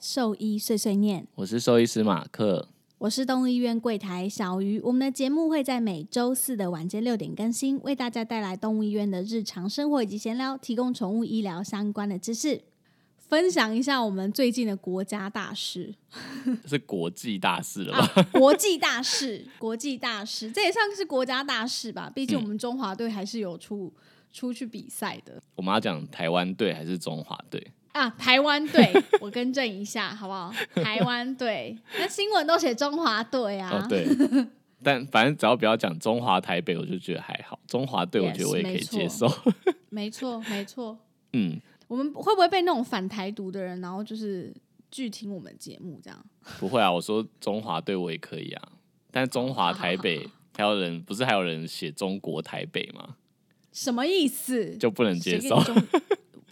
兽医碎碎念，我是兽医师马克。我是动物医院柜台小鱼。我们的节目会在每周四的晚间六点更新，为大家带来动物医院的日常生活以及闲聊，提供宠物医疗相关的知识，分享一下我们最近的国家大事。是国际大事了吧？啊，国际大事，国际大事，这也算是国家大事吧。毕竟我们中华队还是有出出去比赛的我们要讲台湾队还是中华队？啊。台湾队，我更正一下好不好？台湾队，那新闻都写中华队啊。哦，对。但反正只要不要讲中华台北，我就觉得还好。中华队，我觉得我也可以接受。没错，没错。嗯，我们会不会被那种反台独的人，然后就是拒听我们节目这样？不会啊，我说中华队我也可以啊。但中华台北还有人不是还有人写中国台北吗？什么意思？就不能接受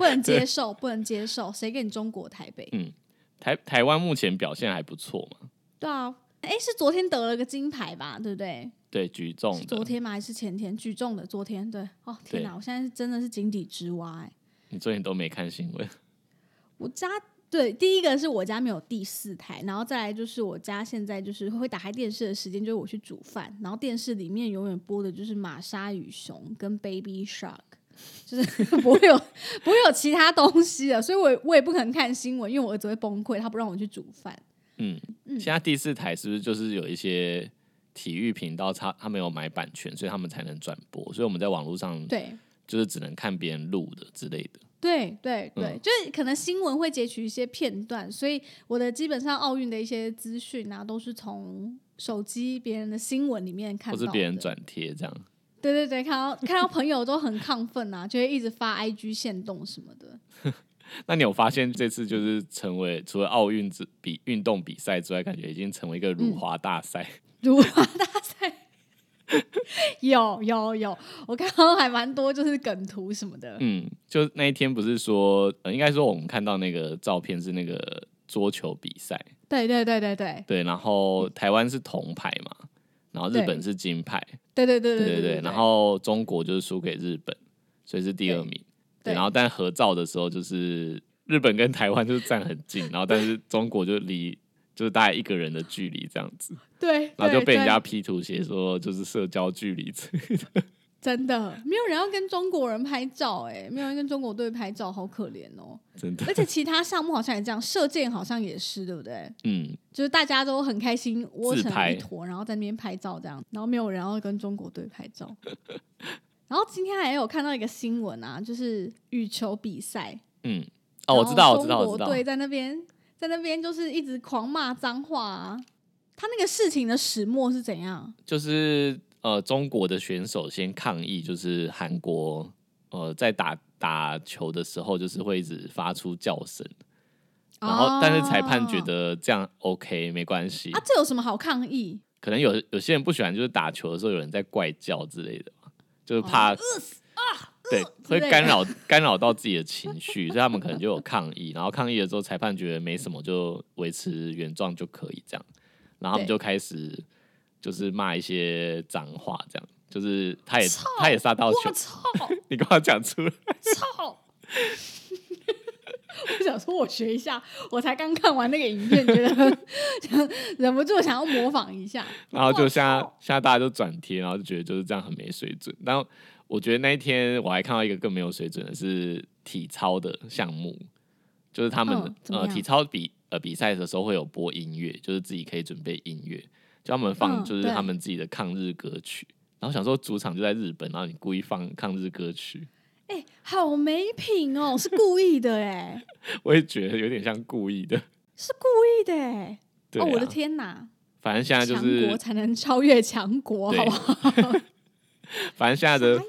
不能接受，不能接受。谁给你中国台北？嗯台台湾目前表现还不错嘛？对啊，哎，是昨天得了个金牌吧？对不对？对，举重的。昨天吗？还是前天？举重的，昨天对。哦，天哪！我现在是真的是井底之蛙哎。你昨天都没看新闻？我家对第一个是我家没有第四台，然后再来就是我家现在就是会打开电视的时间就是我去煮饭，然后电视里面永远播的就是玛莎与熊跟 Baby Shark，就是 不会有不会有其他东西的，所以我我也不可能看新闻，因为我儿子会崩溃，他不让我去煮饭。嗯，现在第四台是不是就是有一些体育频道，他他没有买版权，所以他们才能转播，所以我们在网络上对就是只能看别人录的之类的。对对对，嗯就是可能新闻会截取一些片段，所以我的基本上奥运的一些资讯啊，都是从手机别人的新闻里面看。或是别人转贴这样。对对对，看到 看到朋友都很亢奋啊，就会一直发 IG 限动什么的。那你有发现这次就是成为除了奥运之比运动比赛之外，感觉已经成为一个辱华大赛。辱华大赛有有有，我看到还蛮多就是梗图什么的。嗯，就那一天不是说，呃，应该说我们看到那个照片是那个桌球比赛，对对对对对对，然后台湾是铜牌嘛，然后日本是金牌，对对对对对对，然后中国就是输给日本，所以是第二名。然后但合照的时候就是日本跟台湾就是站很近，然后但是中国就离就是大概一个人的距离这样子，对，然后就被人家 P 图写说就是社交距离之类的。真的没有人要跟中国人拍照哎、没有人跟中国队拍照，好可怜哦。真的，而且其他项目好像也这样，射箭好像也是，对不对？嗯，就是大家都很开心窝成一坨，然后在那边拍照这样，然后没有人要跟中国队拍照。然后今天还有看到一个新闻啊，就是羽球比赛，嗯，哦，我知道，我知道，我知道，中国队在那边在那边就是一直狂骂脏话啊。他那个事情的始末是怎样？就是呃，中国的选手先抗议，就是韩国呃在打打球的时候，就是会一直发出叫声，然后但是裁判觉哦得这样 OK 没关系，啊，这有什么好抗议？可能有有些人不喜欢，就是打球的时候有人在怪叫之类的嘛，就是怕、对会干扰 干扰到自己的情绪，所以他们可能就有抗议，然后抗议了之后，裁判觉得没什么，就维持原状就可以这样，然后他们就开始就是骂一些脏话，这样就是他也他也杀到球我，操！你刚刚讲出来，操！我想说，我学一下，我才刚看完那个影片，觉得 忍不住想要模仿一下。然后就现在现在大家就转贴，然后就觉得就是这样很没水准。然后我觉得那一天我还看到一个更没有水准的是体操的项目，就是他们、呃体操比呃比赛的时候会有播音乐，就是自己可以准备音乐，就他们放就是他们自己的抗日歌曲。然后想说主场就在日本，然后你故意放抗日歌曲，哎、好没品哦，是故意的哎，我也觉得有点像故意的。是故意的哎。对、哦，啊，我的天哪！反正现在就强是国，才能超越强国，好不好？反正现在的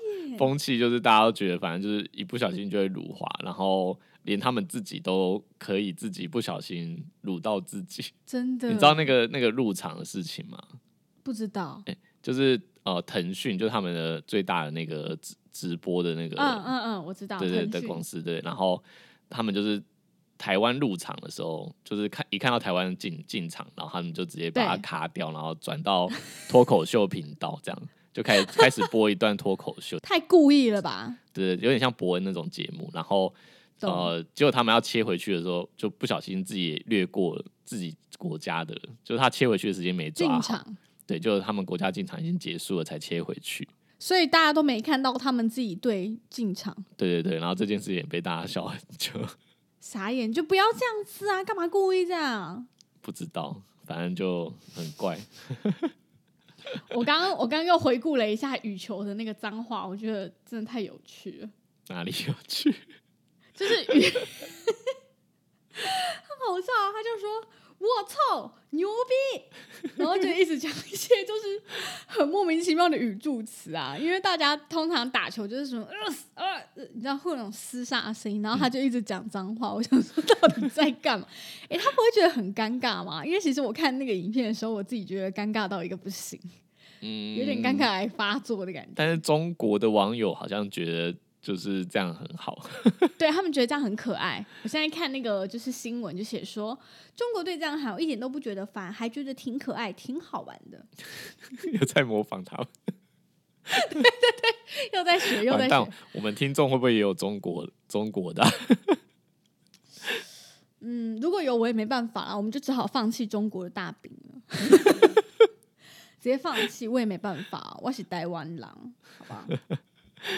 风气就是大家都觉得，反正就是一不小心就会辱华，然后连他们自己都可以自己不小心辱到自己。真的，你知道那个那个入场的事情吗？不知道？就是呃，腾讯就是他们的最大的那个直直播的那个，嗯嗯嗯，我知道，对对的公司对，然后他们就是台湾入场的时候，就是看一看到台湾进进场，然后他们就直接把它卡掉，然后转到脱口秀频道，这样就开始开始播一段脱口秀，太故意了吧？对，有点像伯恩那种节目，然后懂呃，结果他们要切回去的时候，就不小心自己也略过自己国家的，就是他切回去的时间没抓好，进场，对，就是他们国家进场已经结束了才切回去。所以大家都没看到他们自己队进场，对对对，然后这件事也被大家笑很久，傻眼，就不要这样子啊！干嘛故意这样？不知道，反正就很怪。我刚刚我刚刚又回顾了一下羽球的那个脏话，我觉得真的太有趣了。哪里有趣？就是羽，很好笑啊！他就说：“我操，牛逼！” 然后就一直讲一些就是很莫名其妙的语助词啊。因为大家通常打球就是什么呃呃，你知道会有那种厮杀的声音，然后他就一直讲脏话。我想说，到底在干嘛？诶，他不会觉得很尴尬吗？因为其实我看那个影片的时候，我自己觉得尴尬到一个不行，嗯，有点尴尬。来发作的感觉。但是中国的网友好像觉得就是这样很好，对他们觉得这样很可爱。我现在看那个就是新闻，就写说中国队这样喊，我一点都不觉得烦，还觉得挺可爱、挺好玩的。又在模仿他们。对对对又在学，又在学。，我们听众会不会也有中国中国的啊、嗯，如果有我也没办法了，我们就只好放弃中国的大饼了，直接放弃，我也没办法，我是台湾狼，好吧？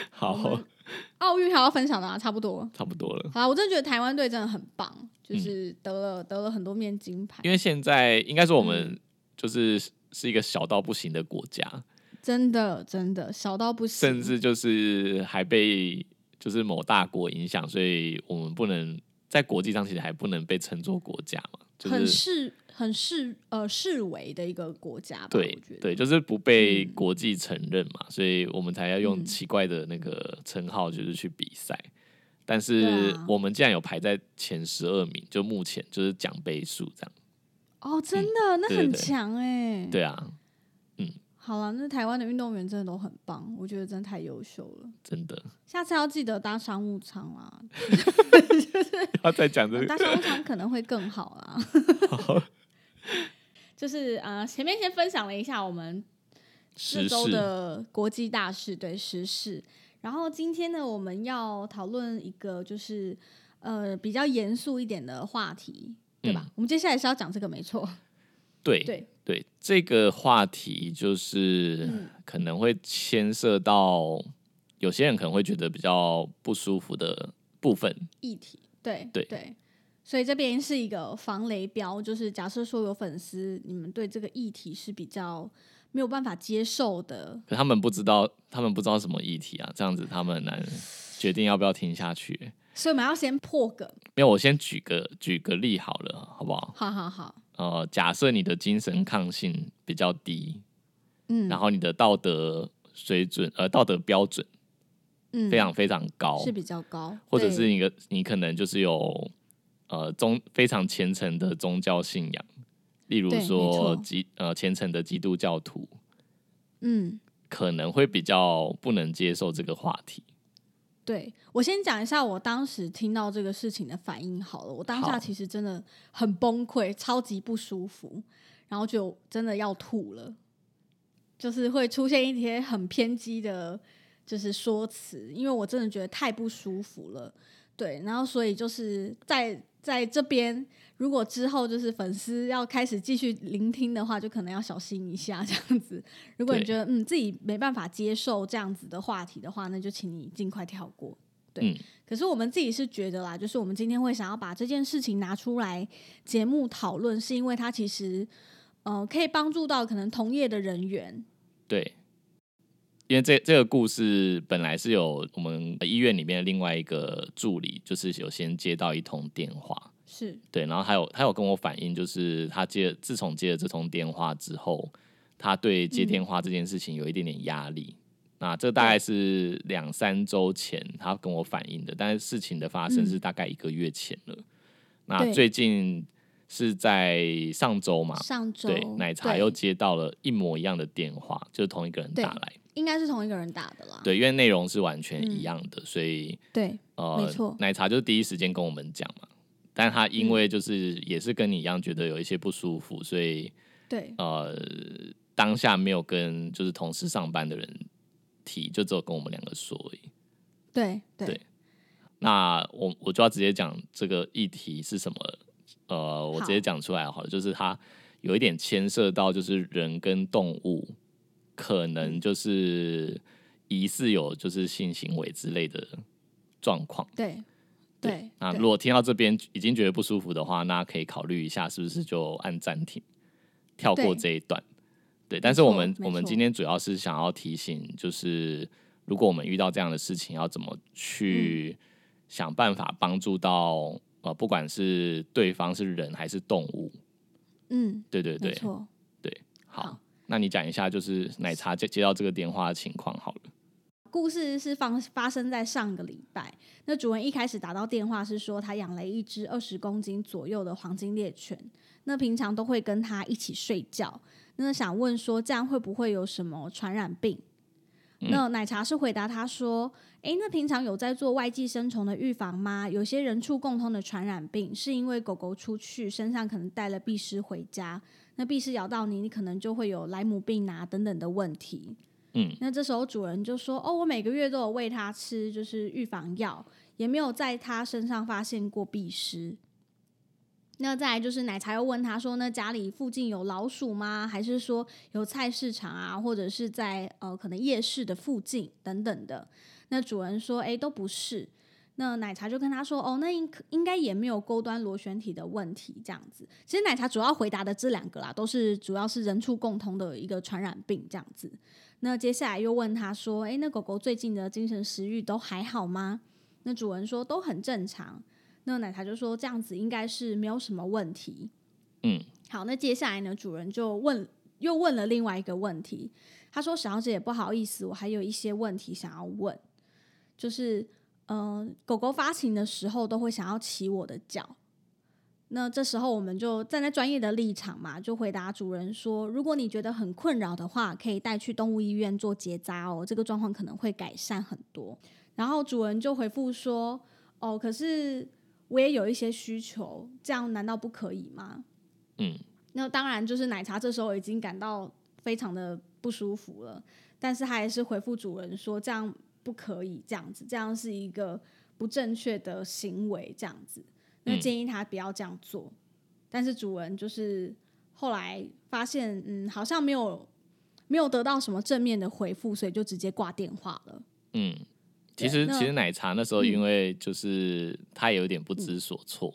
好 奥运还要分享的啊，差不多。差不多了。好啦，我真的觉得台湾队真的很棒，就是得了、得了很多面金牌因，为现在应该说我嗯们就是是一个小到不行的国家，真的真的小到不行，甚至就是还被就是某大国影响，所以我们不能在国际上其实还不能被称作国家嘛，就是很视呃视为的一个国家吧，对对，就是不被嗯国际承认嘛，所以我们才要用嗯奇怪的那个称号，就是去比赛。但是啊我们竟然有排在前十二名，就目前就是奖杯数这样。哦，真的，那很强哎。对啊，嗯好了，那台湾的运动员真的都很棒，我觉得真的太优秀了。真的下次要记得搭商务舱啦，要再讲这个搭商务舱可能会更好啦。就是呃，前面先分享了一下我们这周，的国际大事，对时事。然后今天呢，我们要讨论一个就是呃比较严肃一点的话题，对吧？嗯我们接下来是要讲这个，没错。对对，对，这个话题就是嗯可能会牵涉到有些人可能会觉得比较不舒服的部分。议题，对对对，所以这边是一个防雷标，就是假设说有粉丝你们对这个议题是比较没有办法接受的，可他们不知道，他们不知道什么议题啊，这样子他们很难决定要不要听下去。所以我们要先破梗。没有，我先举个举个例好了，好不好？好好好，呃，假设你的精神抗性比较低，嗯，然后你的道德水准呃道德标准嗯非常非常高，是比较高，或者是你个你可能就是有呃宗非常虔诚的宗教信仰，例如说错基呃虔诚的基督教徒，嗯。可能会比较不能接受这个话题。对我先讲一下我当时听到这个事情的反应好了，我当下其实真的很崩溃，超级不舒服，然后就真的要吐了，就是会出现一些很偏激的，就是说辞，因为我真的觉得太不舒服了。对，然后所以就是在在这边，如果之后就是粉丝要开始继续聆听的话，就可能要小心一下这样子。如果你觉得嗯自己没办法接受这样子的话题的话，那就请你尽快跳过。对，嗯可是我们自己是觉得啦，就是我们今天会想要把这件事情拿出来节目讨论，是因为它其实呃可以帮助到可能同业的人员，对，因为这这个故事本来是有我们医院里面另外一个助理，就是有先接到一通电话，是对，然后还有他有跟我反映，就是他接自从接了这通电话之后，他对接电话这件事情有一点点压力。那这大概是两三周前他跟我反映的，但是事情的发生是大概一个月前了。那最近是在上周嘛？上周对，奶茶又接到了一模一样的电话，就是同一个人打来。应该是同一个人打的啦。对，因为内容是完全嗯一样的，所以对呃，没错奶茶就是第一时间跟我们讲嘛。但他因嗯为就是也是跟你一样觉得有一些不舒服，所以对呃当下没有跟就是同事上班的人提，就只有跟我们两个说而已。对对对那我我就要直接讲这个议题是什么了。呃，我直接好讲出来好了，就是它有一点牵涉到就是人跟动物可嗯能就是疑似有就是性行为之类的状况。对对。对那如果听到这边已经觉得不舒服的话，那可以考虑一下是不是就按暂停，跳过这一段。对，但是我们我们今天主要是想要提醒，就是如果我们遇到这样的事情，要怎么去想办法帮助到呃，不管是对方是人还是动物。嗯，对对对，没错。好，好那你讲一下，就是奶茶接接到这个电话的情况好了。故事是发发生在上个礼拜。那主人一开始打到电话是说，他养了一只二十公斤左右的黄金猎犬，那平常都会跟他一起睡觉。那想问说，这样会不会有什么传染病？那奶茶是回答他说：“诶，那平常有在做外寄生虫的预防吗？有些人畜共通的传染病是因为狗狗出去身上可能带了蜱虱回家，那蜱虱咬到你，你可能就会有莱姆病啊等等的问题。嗯，那这时候主人就说：“哦，我每个月都有喂它吃，就是预防药，也没有在它身上发现过蜱虱。”那再来就是奶茶又问他说：“那家里附近有老鼠吗？还是说有菜市场啊，或者是在呃可能夜市的附近等等的？”那主人说：“诶，都不是。”那奶茶就跟他说：“哦，那应应该也没有钩端螺旋体的问题，这样子。”其实奶茶主要回答的这两个啦，都是主要是人畜共通的一个传染病这样子。那接下来又问他说：“诶，那狗狗最近的精神食欲都还好吗？”那主人说：“都很正常。”那奶茶就说：“这样子应该是没有什么问题。”嗯，好，那接下来呢，主人就问又问了另外一个问题，他说：“小姐，不好意思，我还有一些问题想要问，就是嗯、呃狗狗发情的时候都会想要骑我的脚。”那这时候我们就站在专业的立场嘛，就回答主人说：“如果你觉得很困扰的话，可以带去动物医院做结扎哦，这个状况可能会改善很多。”然后主人就回复说：“哦，可是我也有一些需求，这样难道不可以吗？”嗯，那当然就是奶茶这时候已经感到非常的不舒服了，但是他还是回复主人说：“这样不可以，这样子，这样是一个不正确的行为，这样子。”那嗯建议他不要这样做。但是主人就是后来发现，嗯，好像没有没有得到什么正面的回复，所以就直接挂电话了。嗯，其实其实奶茶那时候嗯因为就是他也有点不知所措，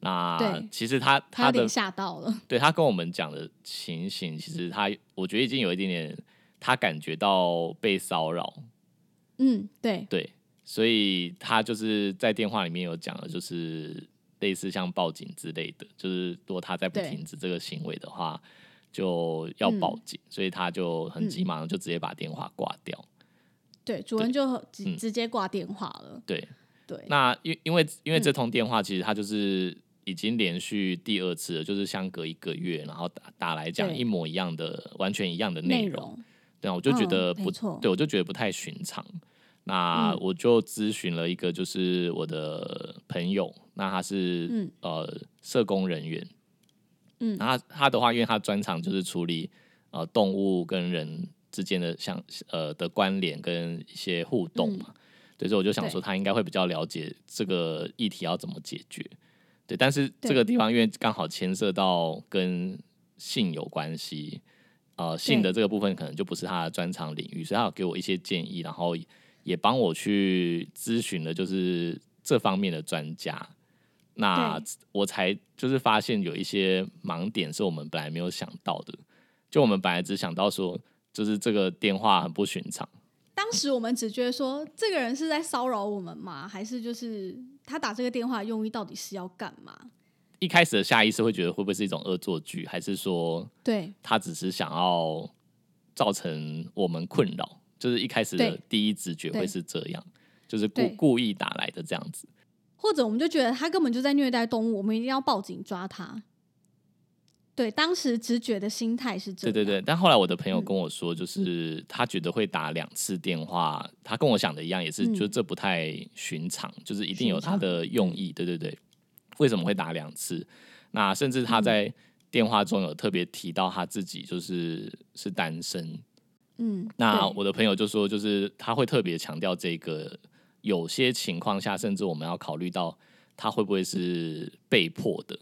那其实他他他的吓到了。对他跟我们讲的情形，其实他我觉得已经有一点点他感觉到被骚扰，嗯，对，对，所以他就是在电话里面有讲的，就是类似像报警之类的，就是如果他再不停止这个行为的话，就要报嗯。警，所以他就很急嗯。忙就直接把电话挂掉。对，主人就直嗯。直接挂电话了。对，对，那因因为因为这嗯。通电话其实他就是已经连续第二次了，就是相隔一个月，然后打打来讲一模一样的、完全一样的内内容，容对啊，我就觉嗯得不、没错。对，我就觉得不太寻常。那嗯。我就咨询了一个，就是我的朋友，那他是、嗯。呃社工人员，嗯。那他他的话，因为他专长就是处理呃动物跟人之间的像呃的关联跟一些互动嘛，对，所以我就想说他应该会比较了解这个议题要怎么解决，对，但是这个地方因为刚好牵涉到跟性有关系，呃，性的这个部分可能就不是他的专长领域，所以他有给我一些建议，然后也帮我去咨询了，就是这方面的专家。那我才就是发现有一些盲点是我们本来没有想到的，就我们本来只想到说，就是这个电话很不寻常。当时我们只觉得说，这个人是在骚扰我们吗？还是就是他打这个电话用意到底是要干嘛？一开始的下意识会觉得会不会是一种恶作剧，还是说对他只是想要造成我们困扰？就是一开始的第一直觉会是这样，就是故故意打来的这样子。或者我们就觉得他根本就在虐待动物，我们一定要报警抓他。对，当时直觉的心态是这样。对对对，但后来我的朋友嗯跟我说，就是他觉得会打两次电话，他跟我想的一样，也是嗯就这不太寻常，就是一定有他的用意。对对对，为什么会打两次？那甚至嗯他在电话中有特别提到他自己就是是单身。嗯，那我的朋友就说，就是他会特别强调这个，有些情况下，甚至我们要考虑到他会不会是被迫的。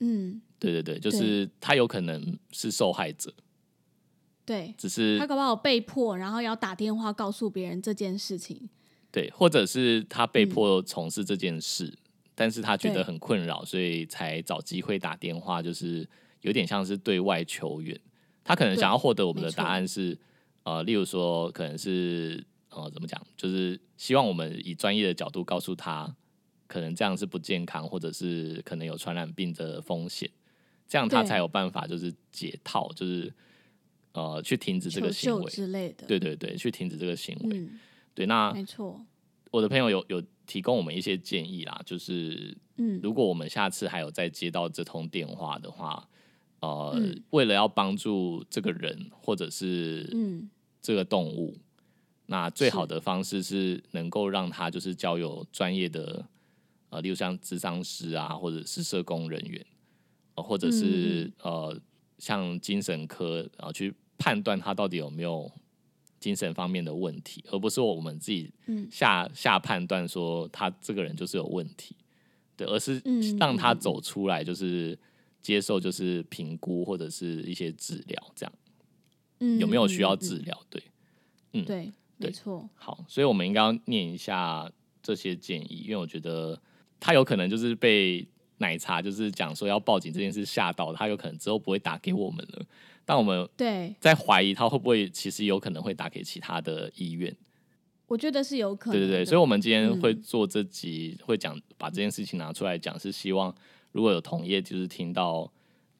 嗯对对对，就是他有可能是受害者，对，只是他搞不好被迫，然后要打电话告诉别人这件事情。对，或者是他被迫从事这件事，但是他觉得很困扰，所以才找机会打电话，就是有点像是对外求援。他可能想要获得我们的答案是，呃，例如说可能是呃怎么讲，就是希望我们以专业的角度告诉他，可能这样是不健康，或者是可能有传染病的风险，这样他才有办法就是解套，就是呃去停止这求个行救为。之类的。对对对，去停止这个行为。嗯，对，那没错。我的朋友有有提供我们一些建议啦，就是嗯如果我们下次还有再接到这通电话的话，呃，嗯。为了要帮助这个人或者是嗯。这个动物，那最好的方式是能够让他就是交由专业的呃，例如像咨商师啊，或者是社工人员，呃、或者是、呃像精神科啊、呃去判断他到底有没有精神方面的问题，而不是我们自己嗯。下下判断说他这个人就是有问题，对，而是嗯让他走出来，就是接受就是评估或者是一些治疗，这样嗯，有没有需要嗯治？疗？对，嗯对，没对错。好，所以我们应该要念一下这些建议，因为我觉得他有可能就是被奶茶就是讲说要报警这件事吓到，他有可能之后不会打给我们了。但我们对，在怀疑他会不会其实有可能会打给其他的医院。我觉得是有可能。对对对，所以我们今天嗯会做这集，会讲把这件事情拿出来讲，是希望如果有同业就是听到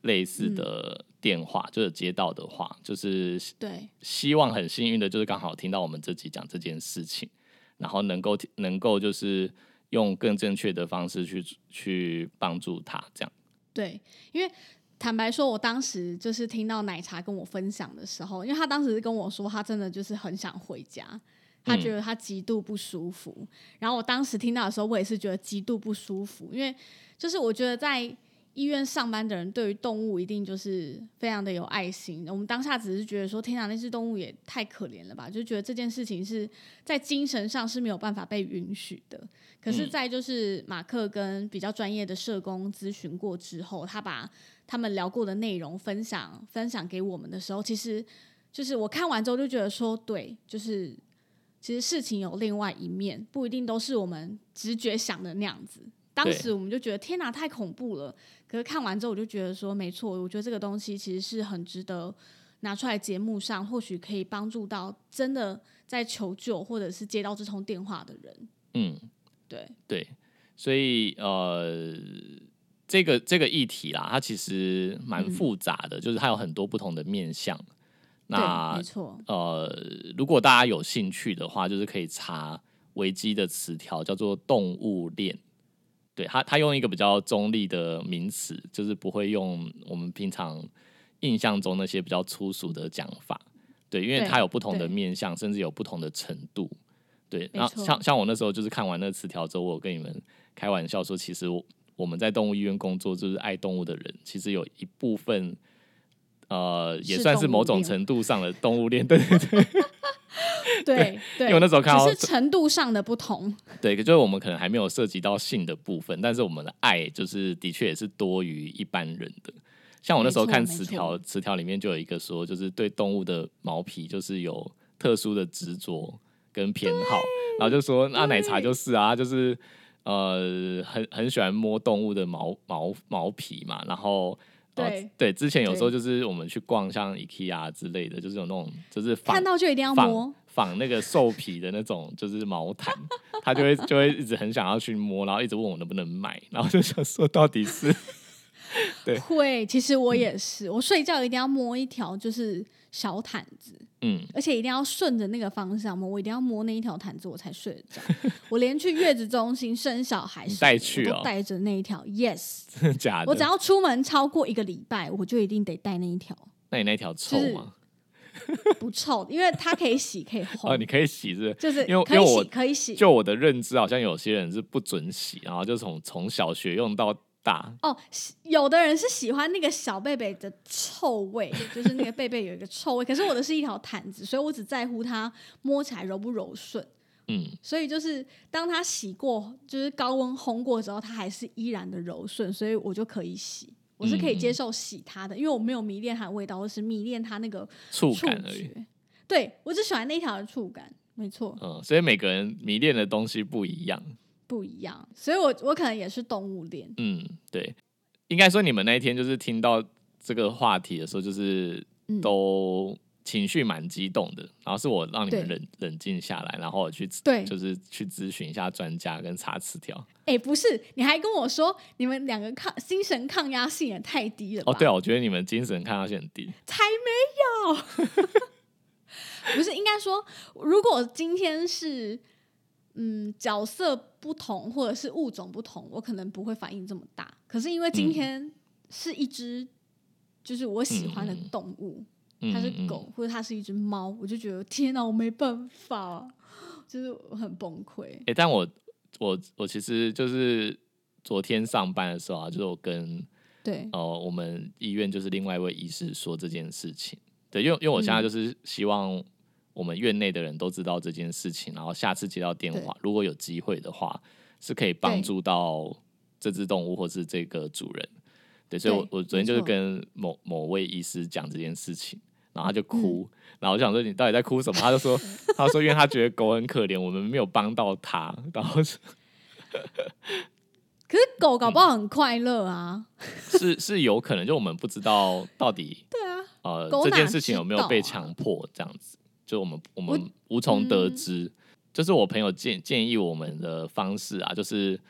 类似的电话，就是接到的话，就是对希望很幸运的，就是刚好听到我们这集讲这件事情，然后能够能够就是用更正确的方式去去帮助他，这样。对，因为坦白说，我当时就是听到奶茶跟我分享的时候，因为他当时跟我说，他真的就是很想回家，他觉得他极度不舒服。然后我当时听到的时候，我也是觉得极度不舒服，因为就是我觉得在医院上班的人对于动物一定就是非常的有爱心。我们当下只是觉得说，天哪，那只动物也太可怜了吧，就觉得这件事情是在精神上是没有办法被允许的。可是，嗯在就是马克跟比较专业的社工咨询过之后，他把他们聊过的内容分享分享给我们的时候，其实就是我看完之后就觉得说，对，就是其实事情有另外一面，不一定都是我们直觉想的那样子。当对时我们就觉得天哪，太恐怖了。可是看完之后，我就觉得说，没错，我觉得这个东西其实是很值得拿出来节目上，或许可以帮助到真的在求救或者是接到这通电话的人。嗯，对，对，所以呃，这个这个议题啦，它其实蛮嗯复杂的，就是它有很多不同的面向。那没错，呃，如果大家有兴趣的话，就是可以查维基的词条，叫做动物链。对他，他用一个比较中立的名词，就是不会用我们平常印象中那些比较粗俗的讲法。对，因为对它有不同的面向，甚至有不同的程度。对，然后像像我那时候就是看完那个词条之后，我跟你们开玩笑说，其实我我们在动物医院工作，就是爱动物的人，其实有一部分。呃，也算是某种程度上的动物 链，对对对，对对，因为我那时候看到只是程度上的不同。对，就是我们可能还没有涉及到性的部分，但是我们的爱就是的确也是多于一般人的。像我那时候看词条，词条里面就有一个说，就是对动物的毛皮就是有特殊的执着跟偏好，然后就说那奶茶就是啊，就是呃很很喜欢摸动物的毛毛毛皮嘛，然后对，对，之前有时候就是我们去逛像 IKEA 之类的，就是有那种就是仿看到就一定要摸仿。那个兽皮的那种就是毛毯，他就会就会一直很想要去摸，然后一直问我能不能买，然后就想说到底是 对会，其实嗯我也是，我睡觉一定要摸一条就是小毯子，嗯而且一定要顺着那个方向摸，我一定要摸那一条毯子我才睡得着。我连去月子中心生小孩带去哦都带着那一条，yes。真 的假的？我只要出门超过一个礼拜，我就一定得带那一条，那你那条臭就是吗？不臭，因为它可以洗，可以烘，哦，你可以洗是不是？就是因为可以因为我洗，可以洗。就我的认知，好像有些人是不准洗，然后就从从小学用到大。哦，有的人是喜欢那个小贝贝的臭味，就是那个贝贝有一个臭味。可是我的是一条毯子，所以我只在乎它摸起来柔不柔顺。嗯，所以就是当它洗过，就是高温烘过之后，它还是依然的柔顺，所以我就可以洗。我是可以接受洗它的，因为我没有迷恋它的味道，我只是迷恋它那个触触感而已。对我只喜欢那一条的触感，没错，嗯，所以每个人迷恋的东西不一样。不一样。所以我我可能也是动物恋。嗯，对，应该说你们那一天就是听到这个话题的时候，就是嗯都情绪蛮激动的。然后是我让你们冷冷静下来，然后我去对就是去咨询一下专家跟查词条。哎、不是，你还跟我说你们两个抗精神抗压性也太低了吧？哦，对啊，我觉得你们精神抗压性很低。才没有。不是，应该说，如果今天是嗯角色不同或者是物种不同，我可能不会反应这么大。可是因为今天是一只就是我喜欢的动物，嗯它是嗯狗、或者它是一只猫，我就觉得天哪，我没办法，就是我很崩溃。哎、但我我我其实就是昨天上班的时候啊，就是我跟对，呃我们医院就是另外一位医师说这件事情。对，因为因为我现在嗯就是希望我们院内的人都知道这件事情，然后下次接到电话，如果有机会的话，是可以帮助到这只动物或是这个主人。对，所以我我昨天就是跟某某位医师讲这件事情，然后他就嗯哭，然后我就想说你到底在哭什么？他就说 他说因为他觉得狗很可怜，我们没有帮到他，然后是可是狗搞不好很快乐啊。是是有可能，就我们不知道到底 对啊，呃这件事情有没有被强迫这样子，就我们我我们无从得嗯知。就是我朋友建建议我们的方式啊，就是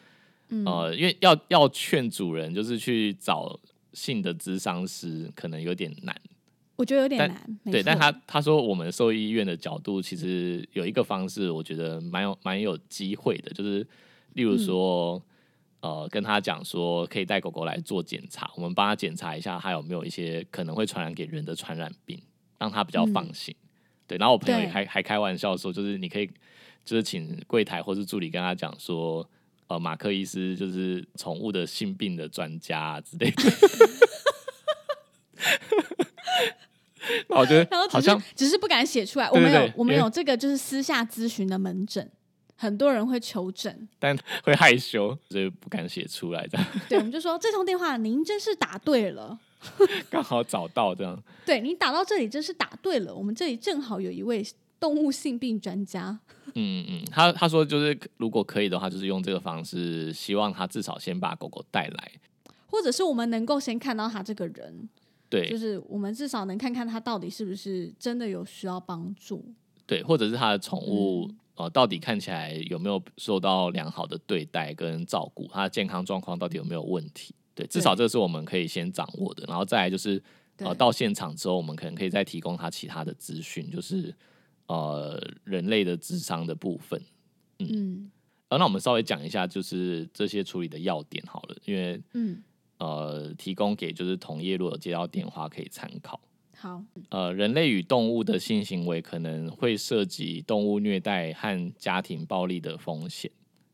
嗯呃，因为要要劝主人就是去找性的咨商师，可能有点难。我觉得有点难。对，但他他说我们兽医医院的角度，其实有一个方式，我觉得蛮有蛮有机会的，就是例如说，呃，跟他讲说可以带狗狗来做检查，我们帮他检查一下，它有没有一些可能会传染给人的传染病，让他比较放心。对，然后我朋友还还开玩笑说，就是你可以就是请柜台或是助理跟他讲说。呃，马克医师就是宠物的性病的专家、啊、之类的，那我觉得然后只是好像只是不敢写出来。我们有我们有这个就是私下咨询的门诊，很多人会求诊。但会害羞，所以不敢写出来，这样对，我们就说这通电话您真是打对了，刚好找到这样。对你打到这里真是打对了。我们这里正好有一位动物性病专家。嗯嗯，他他说就是如果可以的话，就是用这个方式，希望他至少先把狗狗带来。或者是我们能够先看到他这个人，对就是我们至少能看看他到底是不是真的有需要帮助。对，或者是他的宠物、嗯呃，到底看起来有没有受到良好的对待跟照顾，他的健康状况到底有没有问题？对，至少这是我们可以先掌握的。然后再来就是呃，到现场之后，我们可能可以再提供他其他的资讯，就是呃人类的智商的部分。嗯呃，那我们稍微讲一下，就是这些处理的要点好了，因为嗯，呃，提供给就是同业如果有接到电话可以参考。好，呃，人类与动物的性行为可能会涉及动物虐待和家庭暴力的风险，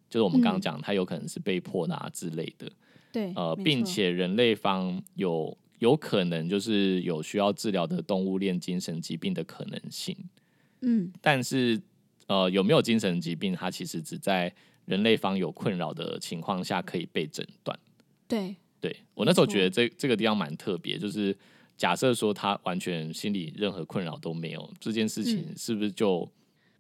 就是我们刚刚嗯讲，它有可能是被迫的啊之类的。对，呃，并且人类方有有可能就是有需要治疗的动物链精神疾病的可能性，嗯但是呃，有没有精神疾病，它其实只在人类方有困扰的情况下可以被诊断。对，对我那时候觉得这这个地方蛮特别，就是假设说他完全心里任何困扰都没有，这件事情嗯是不是就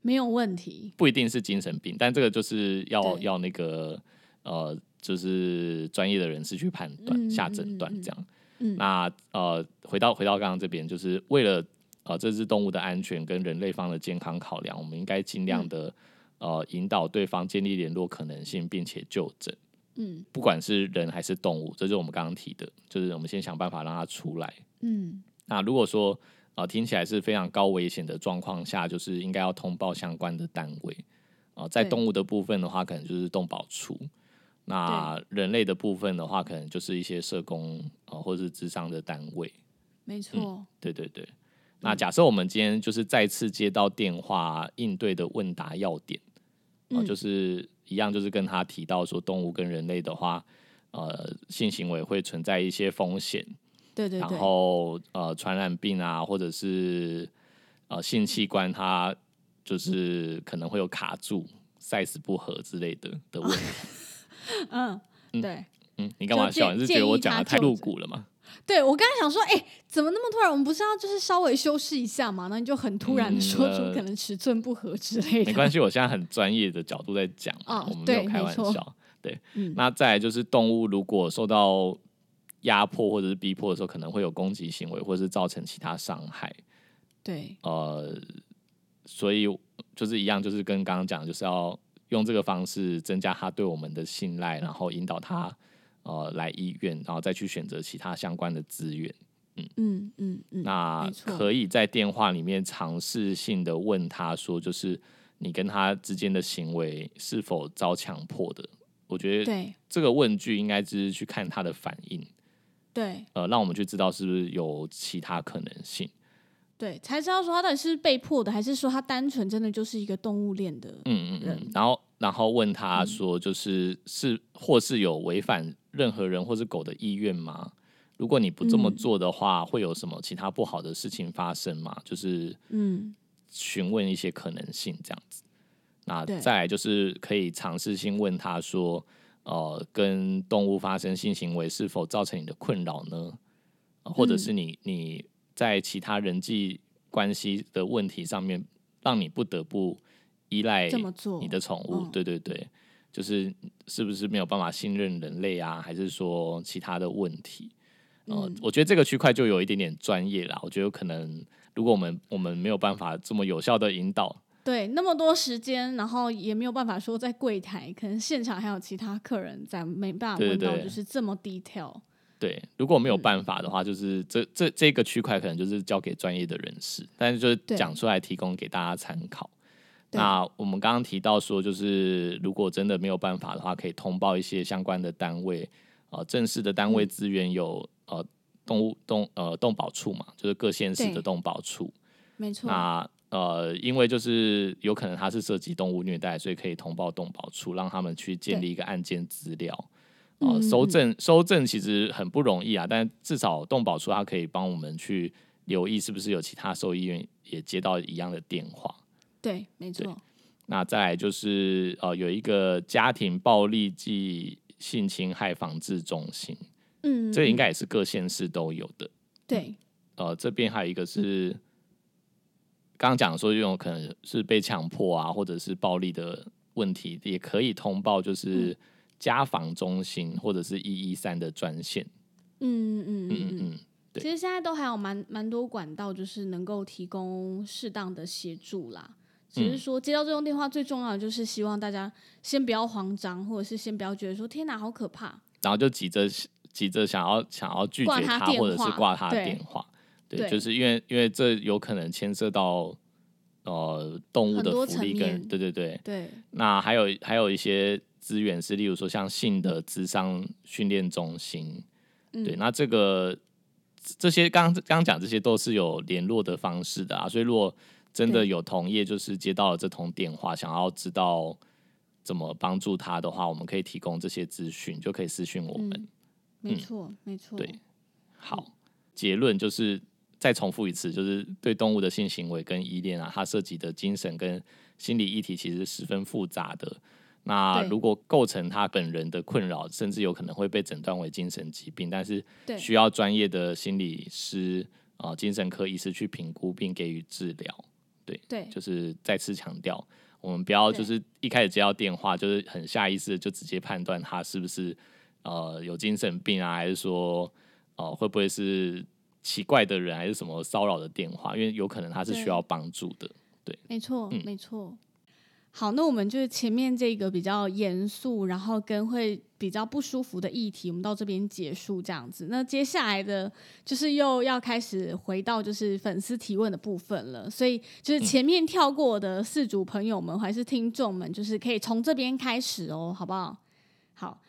没有问题。不一定是精神病？但这个就是要要那个呃，就是专业的人士去判断、嗯下诊断这样。嗯那呃，回到回到刚刚这边，就是为了呃这只动物的安全跟人类方的健康考量，我们应该尽量的、呃引导对方建立联络可能性，并且就诊。嗯不管是人还是动物，这就是我们刚刚提的，就是我们先想办法让它出来。嗯那如果说呃听起来是非常高危险的状况下，就是应该要通报相关的单位。呃，在对动物的部分的话，可能就是动保处；那人类的部分的话，可能就是一些社工呃或者是智商的单位。没错，对对对。那假设我们今天就是再次接到电话应对的问答要点，啊、嗯就是一样，就是跟他提到说，动物跟人类的话，呃，性行为会存在一些风险，然对对然，后呃，传染病啊，或者是呃性器官它就是可能会有卡住、size 不合之类的的问题。嗯对。嗯，你干嘛笑？你是觉得我讲的太露骨了吗？对我刚才想说，哎、怎么那么突然？我们不是要就是稍微修饰一下嘛？那你就很突然说出呃可能尺寸不合之类的。没关系，我现在很专业的角度在讲嘛，哦我们没有开玩笑。对，嗯那再来就是动物如果受到压迫或者是逼迫的时候，可能会有攻击行为，或是造成其他伤害。对呃，所以就是一样，就是跟刚刚讲的，就是要用这个方式增加他对我们的信赖，然后引导他呃来医院，然后再去选择其他相关的资源。嗯嗯嗯，那可以在电话里面尝试性的问他说，就是你跟他之间的行为是否遭强迫的？我觉得对这个问句应该只是去看他的反应，对呃，让我们去知道是不是有其他可能性。对，才知道说他到底是被迫的，还是说他单纯真的就是一个动物链的。嗯嗯嗯，然后然后问他说，就是、是或是有违反任何人或是狗的意愿吗？如果你不这么嗯做的话，会有什么其他不好的事情发生吗？就是嗯询问一些可能性这样子。那再来就是可以尝试性问他说，呃，跟动物发生性行为是否造成你的困扰呢？呃或者是嗯你你在其他人际关系的问题上面，让你不得不依赖这么做你的宠物？嗯对对对，就是是不是没有办法信任人类啊？还是说其他的问题？呃，嗯我觉得这个区块就有一点点专业啦。我觉得可能如果我们我们没有办法这么有效的引导，对，那么多时间，然后也没有办法说在柜台，可能现场还有其他客人在，没办法问到就是这么 detail。对，如果没有嗯办法的话，就是这这这个区块可能就是交给专业的人士，但是就是对讲出来提供给大家参考。对那我们刚刚提到说，就是如果真的没有办法的话，可以通报一些相关的单位，呃，正式的单位嗯资源有、呃动物动呃动保处嘛，就是各县市的动保处。没错，那呃，因为就是有可能它是涉及动物虐待，所以可以通报动保处，让他们去建立一个案件资料。呃，嗯收嗯证收证其实很不容易啊，但至少动保处它可以帮我们去留意是不是有其他兽医院也接到一样的电话。对，没错，那再来就是呃，有一个家庭暴力暨性侵害防治中心，嗯，这个应嗯。该也是各县市都有的。对，呃，这边还有一个是刚刚讲说，有可能是被强迫啊，或者是暴力的问题，也可以通报，就是家防中心或者是一一三的专线。嗯嗯嗯嗯嗯嗯嗯，对。其实现在都还有蛮蛮多管道，就是能够提供适当的协助啦。只嗯是说接到这通电话，最重要的就是希望大家先不要慌张，或者是先不要觉得说天哪，好可怕。然后就急着急着想要想要拒绝他，他或者是话挂他的对电话。对，对就是因为因为这有可能牵涉到呃动物的福利跟对对对，对，那还有还有一些资源是，例如说像性的智商训练中心，对，嗯那这个这些刚刚刚讲这些都是有联络的方式的啊，所以如果真的有同业就是接到了这通电话，想要知道怎么帮助他的话，我们可以提供这些资讯，就可以私讯我们。嗯，没错，没错，对好，结论就是再重复一次，就是对动物的性行为跟依恋啊，它涉及的精神跟心理议题其实十分复杂的。那如果构成他本人的困扰，甚至有可能会被诊断为精神疾病，但是需要专业的心理师啊、呃精神科医师去评估并给予治疗。对，就是再次强调，我们不要就是一开始接到电话，就是很下意识的就直接判断他是不是呃有精神病啊，还是说哦、会不会是奇怪的人还是什么骚扰的电话？因为有可能他是需要帮助的。对没错，嗯没错。好，那我们就是前面这个比较严肃，然后跟会比较不舒服的议题，我们到这边结束这样子。那接下来的就是又要开始回到就是粉丝提问的部分了，所以就是前面跳过的四组朋友们还是听众们，就是可以从这边开始哦，好不好？好，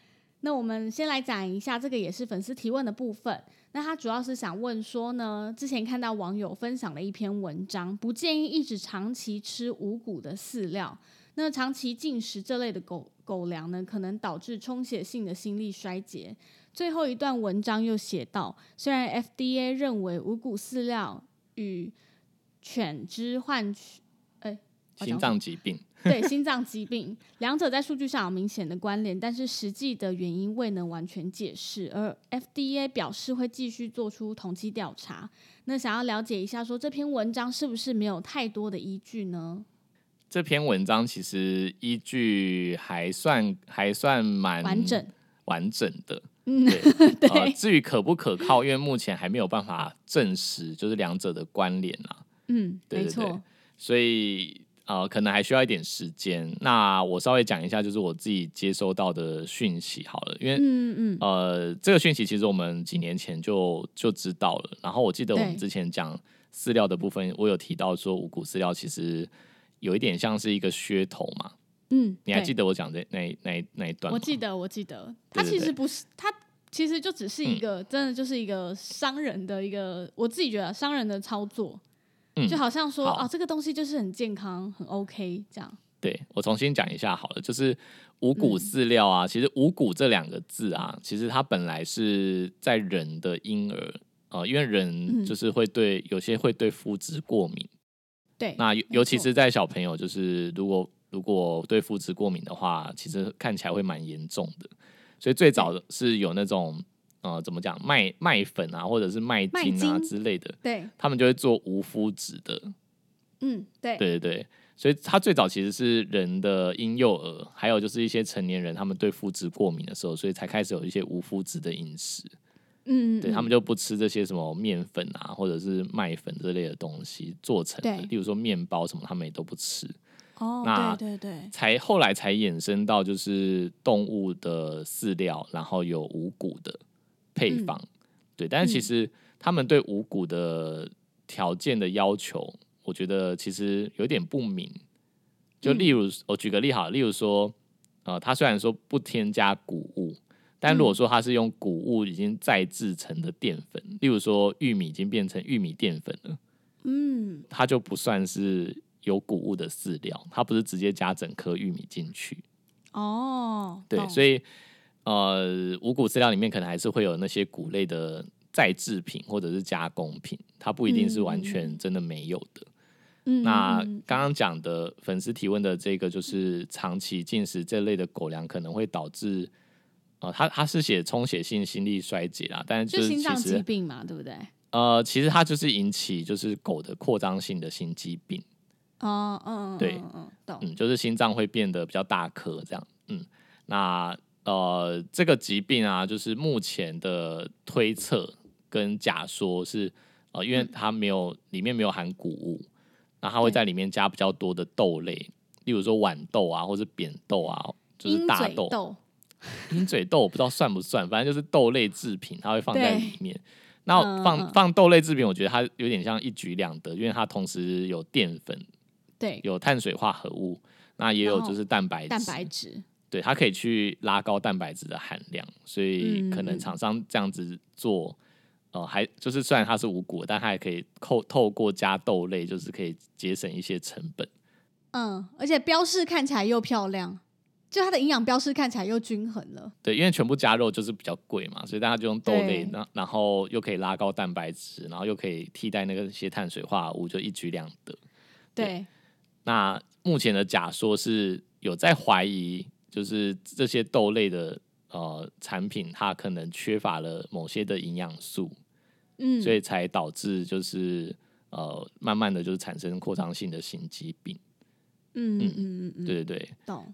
那我们先来讲一下这个也是粉丝提问的部分。那他主要是想问说呢，之前看到网友分享了一篇文章，不建议一直长期吃五谷的饲料。那长期进食这类的狗狗粮呢，可能导致充血性的心力衰竭。最后一段文章又写到，虽然 FDA 认为五谷饲料与犬只患取，哎、心脏疾病，对心脏疾病，两者在数据上有明显的关联，但是实际的原因未能完全解释。而 FDA 表示会继续做出统计调查。那想要了解一下，说这篇文章是不是没有太多的依据呢？这篇文章其实依据还算还算蛮完整，完整的。嗯，对，呃，对，至于可不可靠，因为目前还没有办法证实，就是两者的关联啦。嗯，对对没错对，所以呃，可能还需要一点时间。那我稍微讲一下，就是我自己接收到的讯息好了，因为、嗯嗯，呃，这个讯息其实我们几年前就就知道了。然后我记得我们之前讲饲料的部分，我有提到说五谷饲料其实有一点像是一个噱头嘛。嗯，你还记得我讲的那那那一段吗？我记得，我记得，它其实不是，它其实就只是一嗯个，真的就是一个商人的一个，我自己觉得商人的操作，嗯就好像说啊哦，这个东西就是很健康，很 OK 这样。对我重新讲一下好了，就是五谷嗯。饲料啊，其实五谷这两个字啊，其实它本来是在人的婴儿，呃，因为人嗯。就是会对、有些会对麸质过敏，对，那尤尤其是在小朋友，就是如果如果对麸质过敏的话，其实看起来会蛮严重的，所以最早的是有那种呃怎么讲麦麦粉啊，或者是麦麦精啊精之类的，对，他们就会做无麸质的，嗯，对，对对对，所以它最早其实是人的婴幼儿，还有就是一些成年人，他们对麸质过敏的时候，所以才开始有一些无麸质的饮食。嗯，对他们就就不吃这些什么面粉啊，或者是麦粉这类的东西做成的，例如说面包什么，他们也都不吃。哦，那对对对，才后来才衍生到就是动物的饲料，然后有五谷的配方。对，但是其嗯实他们对五谷的条件的要求，我觉得其实有点不明。就嗯例如，我举个例好，例如说，呃，它虽然说不添加谷物，但如果嗯说它是用谷物已经再制成的淀粉，例如说玉米已经变成玉米淀粉了，嗯，它就不算是有谷物的饲料，它不是直接加整颗玉米进去。哦，对，所以以呃，五谷饲料里面可能还是会有那些谷类的再制品或者是加工品，它不一定是完全真的没有的。嗯那刚刚讲的粉丝提问的这个，就是长期进食这类的狗粮可能会导致，呃，它它是写充血性心力衰竭啦，但是就心脏就是其实疾病嘛，对不对？呃，其实它就是引起就是狗的扩张性的心肌病。哦，嗯，嗯对嗯嗯，懂，嗯，就是心脏会变得比较大颗这样。嗯，那呃，这个疾病啊，就是目前的推测跟假说是，呃，因为嗯。它没有里面没有含谷物，那它会在里面加比较多的豆类，例如说豌豆啊，或是扁豆啊，就是大豆。鹰嘴豆我不知道算不算，反正就是豆类制品，它会放在对里面。那放、放豆类制品，我觉得它有点像一举两得，因为它同时有淀粉，对，有碳水化合物，那也有就是蛋白质，蛋白质，对，它可以去拉高蛋白质的含量，所以可能嗯厂商这样子做，呃，还就是虽然它是无谷，但它也可以透透过加豆类，就是可以节省一些成本。嗯，而且标示看起来又漂亮，就它的营养标示看起来又均衡了。对，因为全部加肉就是比较贵嘛，所以大家就用豆类对，然然后又可以拉高蛋白质，然后又可以替代那个些碳水化合物，就一举两得。对，那目前的假说是有在怀疑，就是这些豆类的呃产品，它可能缺乏了某些的营养素，嗯，所以才导致就是呃慢慢的就是产生扩张性的心肌病。嗯嗯嗯嗯，对对对懂。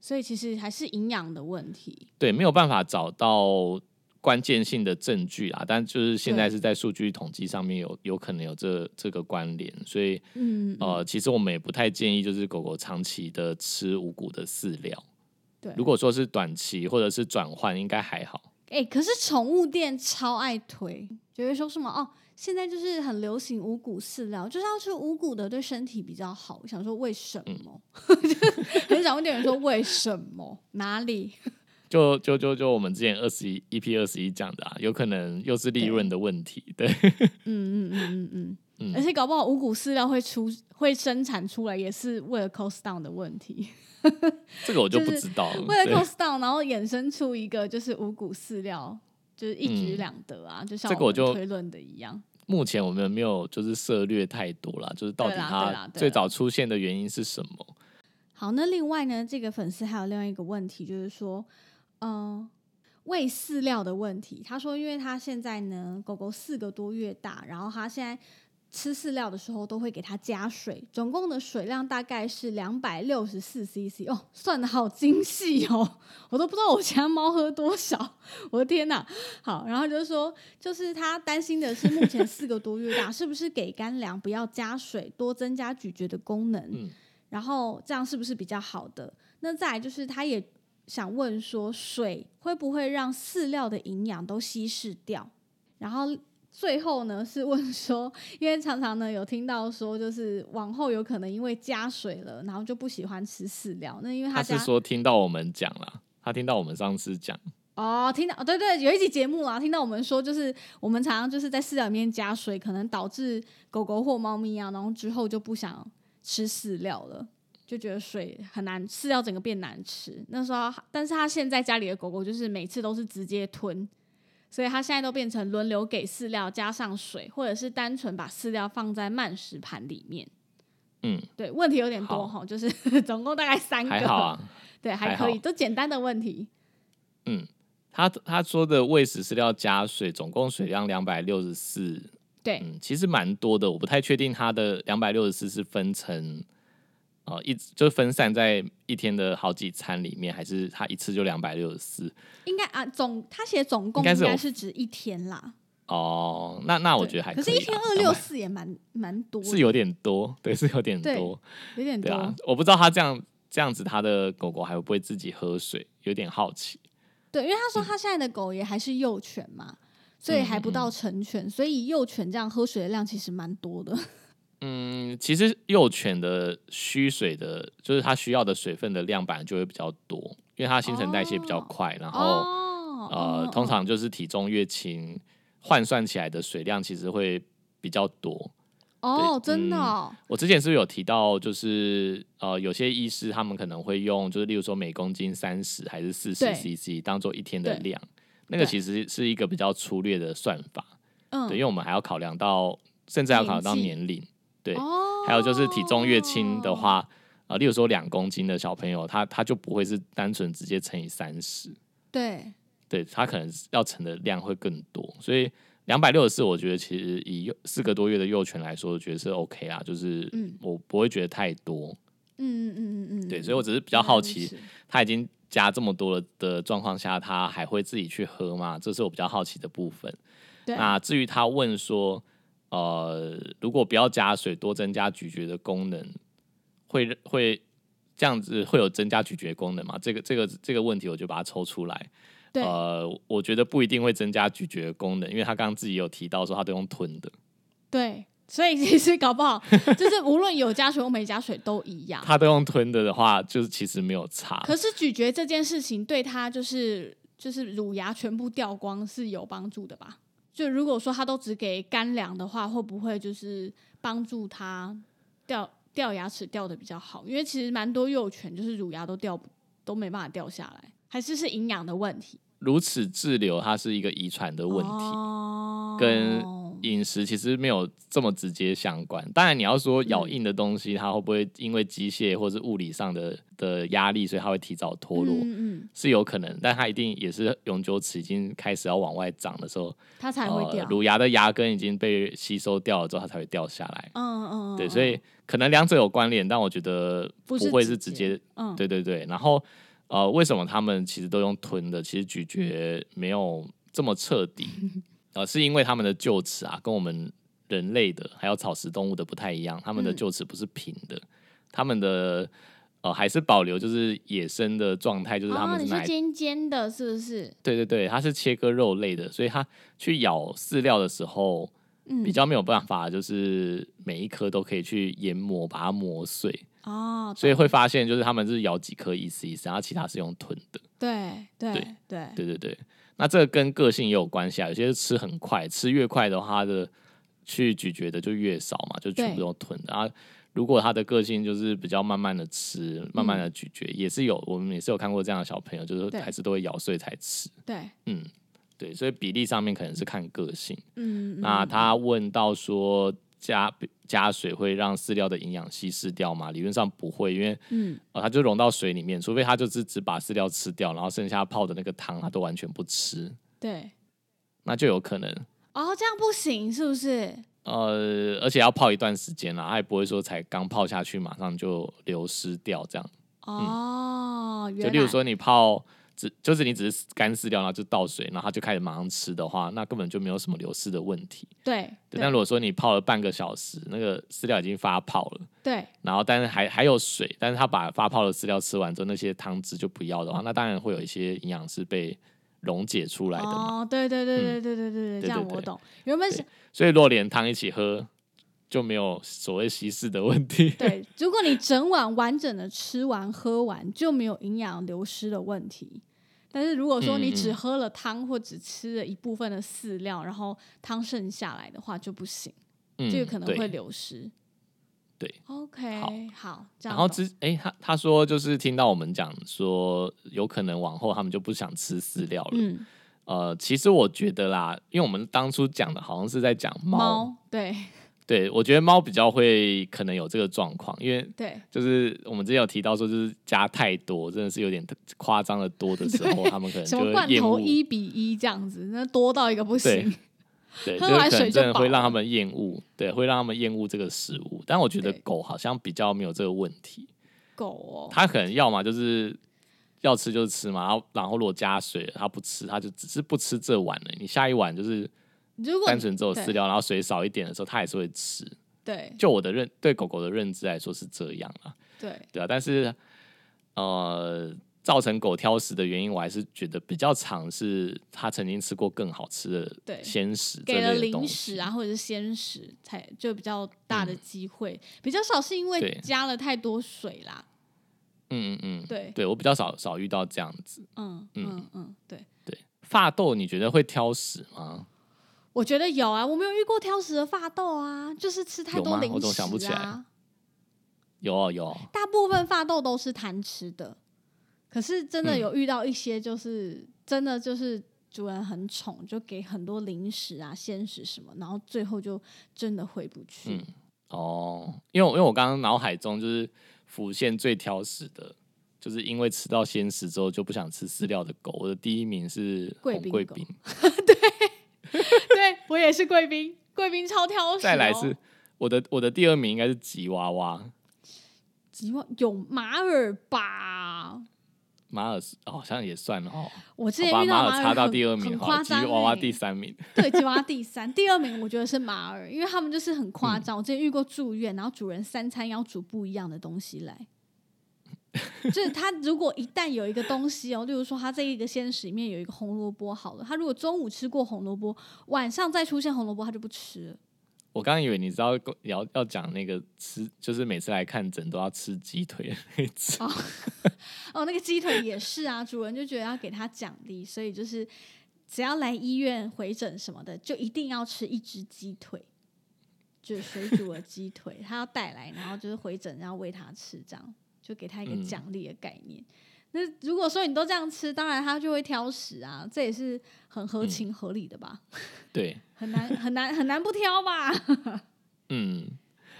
所以其实还是营养的问题。对，没有办法找到关键性的证据啊，但就是现在是在数据统计上面有有可能有这这个关联，所以嗯呃，其实我们也不太建议就是狗狗长期的吃五谷的饲料。对，如果说是短期或者是转换，应该还好。哎、可是宠物店超爱推，就会说什么哦，现在就是很流行五谷饲料，就是要吃五谷的对身体比较好。我想说为什么？就是很想问店员说为什么？哪里？就就就就我们之前二十一 EP 二十一讲的啊，有可能又是利润的问题。对，嗯嗯嗯嗯嗯。嗯而且搞不好五谷饲料会出会生产出来，也是为了 cost down 的问题，这个我就不知道了。为了对 cost down，然后衍生出一个就是五谷饲料，就是一举嗯两得啊，就像这个我就们推论的一样。目前我们没有就是涉略太多啦，就是到底它最早出现的原因是什么？好，那另外呢，这个粉丝还有另外一个问题，就是说，嗯、喂饲料的问题。他说，因为他现在呢，狗狗四个多月大，然后他现在吃饲料的时候都会给它加水，总共的水量大概是两百六十四 CC 哦，算的好精细哦，我都不知道我家猫喝多少，我的天哪！好，然后就是说，就是他担心的是，目前四个多月大，是不是给干粮不要加水，多增加咀嚼的功能？嗯然后这样是不是比较好的？那再来就是，他也想问说，水会不会让饲料的营养都稀释掉？然后最后呢是问说，因为常常呢有听到说，就是往后有可能因为加水了，然后就不喜欢吃饲料。那因为他家是说听到我们讲了，他听到我们上次讲，哦，听到哦，对对，有一集节目啊，听到我们说，就是我们常常就是在饲料里面加水，可能导致狗狗或猫咪啊，然后之后就不想吃饲料了，就觉得水很难，饲料整个变难吃。那时候，但是他现在家里的狗狗就是每次都是直接吞，所以他现在都变成轮流给饲料加上水，或者是单纯把饲料放在慢食盘里面。嗯，对，问题有点多哈，就是 总共大概三个，还好啊。对，还还可以，好都简单的问题。嗯他他说的喂食饲料加水，总共水量两百六十四，对，嗯，其实蛮多的，我不太确定它的两百六十四是分成。呃，一就是分散在一天的好几餐里面，还是他一次就两百六十四？应该啊，总他写总共应该是指一天啦。哦，那那我觉得还可是，以啦一天二六四也蛮蛮多，是有点多，对，是有点多，有点多。对啊，我不知道他这样这样子，他的狗狗还会不会自己喝水，有点好奇。对，因为他说他现在的狗也还是幼犬嘛，所以还不到成犬，所以幼犬这样喝水的量其实蛮多的。嗯，其实幼犬的需水的，就是它需要的水分的量本来就会比较多，因为它新陈代谢比较快，然后、哦，呃，嗯通常就是体重越轻，换算起来的水量其实会比较多。哦，真的我之前是不是有提到，就是呃，有些医师他们可能会用，就是例如说每公斤三十还是四十 CC 当做一天的量，那个其实是一个比较粗略的算法，嗯，对，因为我们还要考量到，甚至要考量到年龄，对，哦，还有就是体重越轻的，话，呃，例如说两公斤的小朋友，他他就不会是单纯直接乘以三十，对，对他可能要乘的量会更多，所以两百六十四，我觉得其实以幼四个多月的幼犬来说，我觉得是 OK 啊，就是嗯。我不会觉得太多，嗯嗯嗯嗯嗯，对，所以我只是比较好奇，他已经加这么多了的状况下，他还会自己去喝吗？这是我比较好奇的部分。那至于他问说，呃，如果不要加水，多增加咀嚼的功能，会会这样子会有增加咀嚼功能吗？这个这个这个问题，我就把它抽出来。对呃，我觉得不一定会增加咀嚼功能，因为他刚刚自己有提到说他都用吞的，对，所以其实搞不好就是无论有加水或没加水都一样。他都用吞的的话，就是其实没有差。可是咀嚼这件事情对他就是就是乳牙全部掉光是有帮助的吧？就如果说他都只给干粮的话，会不会就是帮助他掉掉牙齿掉的比较好？因为其实蛮多幼犬就是乳牙都掉不都没办法掉下来，还是是营养的问题如此滞留，它是一个遗传的问题。哦跟饮食其实没有这么直接相关。当然，你要说咬硬的东西，它会不会因为机械或是物理上的的压力，所以它会提早脱落，嗯嗯，是有可能。但它一定也是永久齿已经开始要往外长的时候，它才会掉。呃，乳牙的牙根已经被吸收掉了之后，它才会掉下来。嗯嗯，对，嗯所以可能两者有关联，但我觉得不不会是直接接。嗯对对对，然后呃，为什么他们其实都用吞的？其实咀嚼没有这么彻底，呃，是因为他们的臼齿啊，跟我们人类的还有草食动物的不太一样，他们的嗯臼齿不是平的，他们的呃还是保留就是野生的状态，就是他哦，们是尖尖的，是不是？对对对，它是切割肉类的，所以它去咬饲料的时候，嗯比较没有办法，就是每一颗都可以去研磨把它磨碎，哦，所以会发现就是他们是咬几颗意思意思，然后其他是用吞的。对对对对对对对，那这个跟个性也有关系啊。有些是吃很快，吃越快的话，它的去咀嚼的就越少嘛，就全部都吞的。啊，如果他的个性就是比较慢慢的吃，慢慢的咀嚼，也是有我们也是有看过这样的小朋友，就是还是都会咬碎才吃。对，嗯，对，所以比例上面可能是看个性。嗯，那嗯他问到说加加水会让饲料的营养稀释掉吗？理论上不会，因为嗯呃它就溶到水里面，除非它就是只把饲料吃掉，然后剩下泡的那个汤它都完全不吃，对那就有可能。哦，这样不行，是不是？呃，而且要泡一段时间啦，它也不会说才刚泡下去马上就流失掉这样。哦，就例如说你泡只就是你只是干饲料，然后就倒水，然后它就开始马上吃的话，那根本就没有什么流失的问题。对对，但如果说你泡了半个小时，那个饲料已经发泡了。对然后但是还还有水，但是他把发泡的饲料吃完之后，那些汤汁就不要的话，那当然会有一些营养是被溶解出来的嘛。哦，对对对对嗯对对对对，这样我懂。原本是所以如果连汤一起喝，就没有所谓稀释的问题。对，如果你整碗完整的吃完喝完，就没有营养流失的问题。但是如果说你只喝了汤或只吃了一部分的饲料，然后汤剩下来的话就不行，嗯这个可能会流失。对。OK，好好，这样然后之哎、他他说就是听到我们讲说，有可能往后他们就不想吃饲料了。嗯，呃，其实我觉得啦，因为我们当初讲的好像是在讲猫，猫，对对我觉得猫比较会可能有这个状况，因为对就是我们之前有提到说，就是加太多，真的是有点夸张的多的时候，他们可能就罐头一比一这样子，那多到一个不行。对，喝 就是可能完水就饱真的会让他了们厌恶，对，会让他们厌恶这个食物。但我觉得狗好像比较没有这个问题，狗哦，它可能要么就是要吃就吃嘛，然后然后如果加水了，它不吃，它就只是不吃这碗了。你下一碗就是如果单纯只有饲料，然后水少一点的时候，它还是会吃。对就我的认对狗狗的认知来说是这样啊。对对啊，但是呃，造成狗挑食的原因，我还是觉得比较常是它曾经吃过更好吃的对鲜食这给了零西食啊，或者是鲜食，才就比较大的机会，比较少是因为加了太多水啦。嗯嗯嗯，对，对我比较少少遇到这样子。嗯嗯嗯，对，对，发豆你觉得会挑食吗？我觉得有啊，我没有遇过挑食的发豆啊，就是吃太多零食怎么想不起来。啊。有啊有啊，大部分发豆都是贪吃的，可是真的嗯。有遇到一些，就是、真的就是主人很宠，就给很多零食啊、鲜食什么，然后最后就真的回不去。嗯哦，因为我因为我刚刚脑海中就是浮现最挑食的，就是因为吃到鲜食之后就不想吃饲料的狗。我的第一名是贵宾狗。红贵宾，对 我也是贵宾，贵宾超挑食、哦。再来是我的我的第二名应该是吉娃娃。吉娃有马尔吧？马尔好像也算了哦，我之，前遇到马尔差到第二名很好，吉夸张、欸。娃娃第三名。对，吉娃娃第三，第二名我觉得是马尔，因为他们就是很嗯夸张。我之前遇过住院，然后主人三餐要煮不一样的东西来。就是他如果一旦有一个东西哦，例如说他这一个鲜食里面有一个红萝卜好了，他如果中午吃过红萝卜，晚上再出现红萝卜，他就不吃了。我刚刚以为你知道要要讲那个吃，就是每次来看诊都要吃鸡腿。哦，那个鸡腿也是啊，主人就觉得要给他奖励，所以就是只要来医院回诊什么的，就一定要吃一只鸡腿，就是水煮的鸡腿，他要带来，然后就是回诊，然后喂他吃，这样就给他一个嗯奖励的概念。那如果说你都这样吃，当然他就会挑食啊，这也是很合情合理的吧？对，很难很难很难不挑吧？嗯，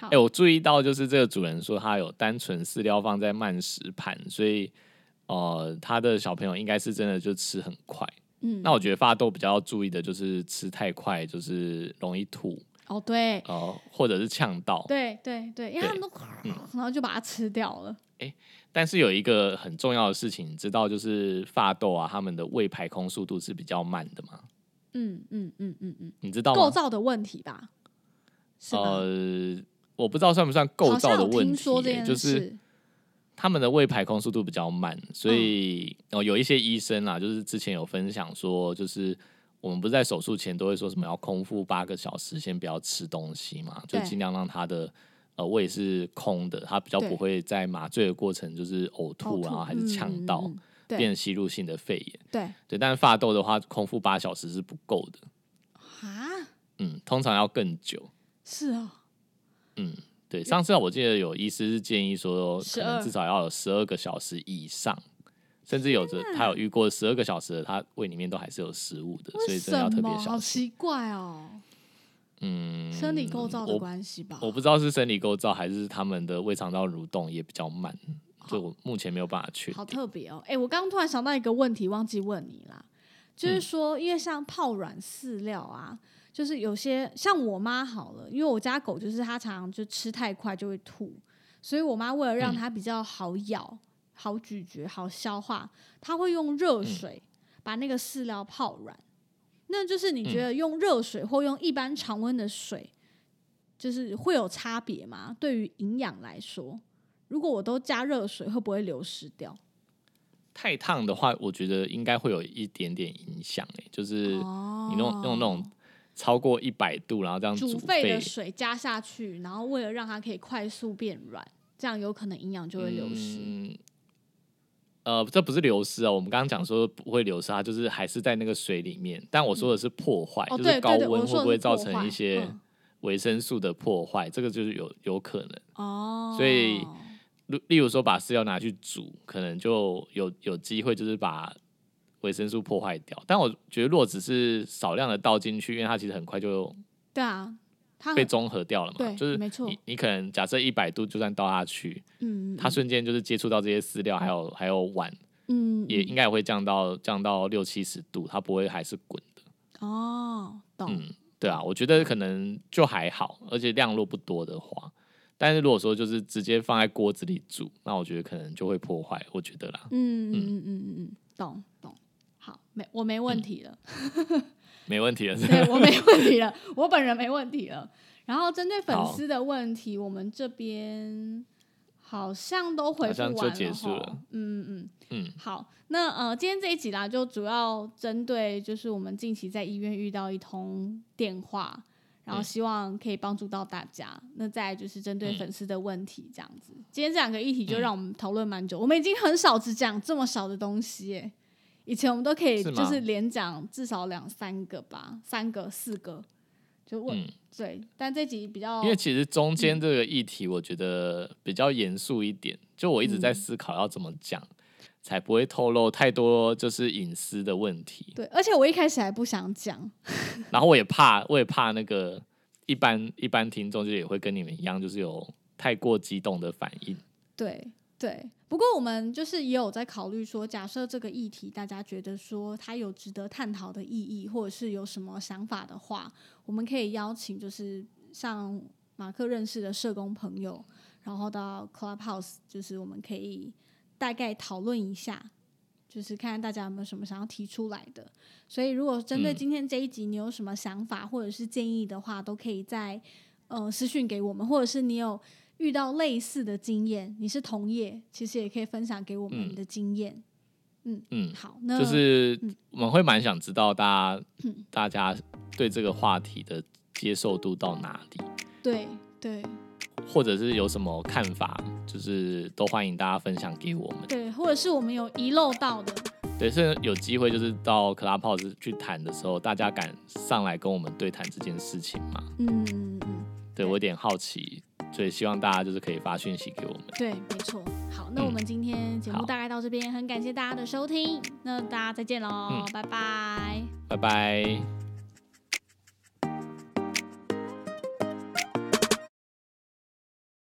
好哎、我注意到就是这个主人说他有单纯饲料放在慢食盘，所以呃，他的小朋友应该是真的就吃很快。嗯，那我觉得发豆比较要注意的就是吃太快，就是容易吐，哦对呃，或者是呛到。对对对，因为他们都嗯 然后就把它吃掉了。但是有一个很重要的事情，你知道就是发豆啊，他们的胃排空速度是比较慢的嘛？嗯嗯嗯嗯嗯，你知道吗？构造的问题吧？呃，我不知道算不算构造的问题、就是他们的胃排空速度比较慢，所嗯以、哦有一些医生啊，就是之前有分享说，就是我们不是在手术前都会说什么要空腹八个小时，先不要吃东西嘛，就对尽量让他的呃胃是空的，他比较不会在麻醉的过程就是呕吐，呕然后还是呛到，变吸入性的肺炎。对对，但是发豆的话，空腹八小时是不够的，啊，嗯，通常要更久。是哦，嗯，对，上次我记得有医师是建议说，可能至少要有十二个小时以上，甚至有的他有遇过十二个小时的，他胃里面都还是有食物的，所以真的要特别小心？好。奇怪哦，嗯，生理构造的关系吧？我不知道是生理构造还是他们的胃肠道蠕动也比较慢，就我目前没有办法确好。特别哦！哎、我刚刚突然想到一个问题，忘记问你啦，就是嗯说，因为像泡软饲料啊，就是有些像我妈好了，因为我家狗就是它常常就吃太快就会吐，所以我妈为了让嗯它比较好咬、好咀嚼、好消化，她会用热嗯水把那个饲料泡软。那就是你嗯觉得用热水或用一般常温的水，就是会有差别吗？对于营养来说，如果我都加热水，会不会流失掉？太烫的话，我觉得应该会有一点点影响，哎，就是哦你用用那种超过一百度，然后这样煮煮沸的水加下去，然后为了让它可以快速变软，这样有可能营养就会流失。嗯呃，这不是流失啊，我们刚刚讲说不会流失，它就是还是在那个水里面。但我说的是破坏，哦，就是高温会不会造成一些嗯维生素的破坏？这个就是有有可能。哦，所以例例如说把饲料拿去煮，可能就有有机会就是把维生素破坏掉。但我觉得如果只是少量的倒进去，因为它其实很快就对啊，它被中和掉了嘛，对就是没错。你你可能假设一百度就算倒下去，嗯，它瞬间就是接触到这些饲料，还有还有碗。嗯也应该也会降到降到六七十度，它不会还是滚的。哦，懂，嗯，对啊，我觉得可能就还好，而且量若不多的话。但是如果说就是直接放在锅子里煮，那我觉得可能就会破坏，我觉得啦，嗯嗯嗯。嗯嗯嗯，懂懂，好，没我没问题了，没问题了。对我没问题了，我本人没问题了。然后针对粉好丝的问题，我们这边好像都回复完吼结束了嗯嗯。嗯，好，那呃，今天这一集啦，就主要针对就是我们近期在医院遇到一通电话，然后嗯希望可以帮助到大家。那再来就是针对嗯粉丝的问题，这样子。今天这两个议题就嗯让我们讨论蛮久，我们已经很少只讲这么少的东西耶。以前我们都可以就是连讲至少两三个吧，三个四个，就问、嗯对。但这集比较因为其实中间这个议题，我觉得比较严肃一点，就我一直在嗯思考要怎么讲，才不会透露太多就是隐私的问题。对，而且我一开始还不想讲，然后我也怕，我也怕那个一般一般听众就也会跟你们一样，就是有太过激动的反应。对对，不过我们就是也有在考虑说，假设这个议题大家觉得说它有值得探讨的意义，或者是有什么想法的话，我们可以邀请就是像马克认识的社工朋友，然后到 Clubhouse，就是我们可以大概讨论一下。就是看看大家有没有什么想要提出来的，所以如果针对嗯今天这一集你有什么想法或者是建议的话，都可以在呃私讯给我们，或者是你有遇到类似的经验，你是同业，其实也可以分享给我们的经验。嗯。嗯，好，那就是嗯。我们会蛮想知道大家大家对这个话题的接受度到哪里，对对。或者是有什么看法，就是都欢迎大家分享给我们。对，或者是我们有遗漏到的，对，甚至有机会就是到 Clubhouse 去谈的时候，大家敢上来跟我们对谈这件事情吗？嗯嗯嗯，对我有点好奇，所以希望大家就是可以发讯息给我们。对，没错。好，那我们今天节目大概到这边，很感谢大家的收听，那大家再见喽，嗯拜拜。拜拜。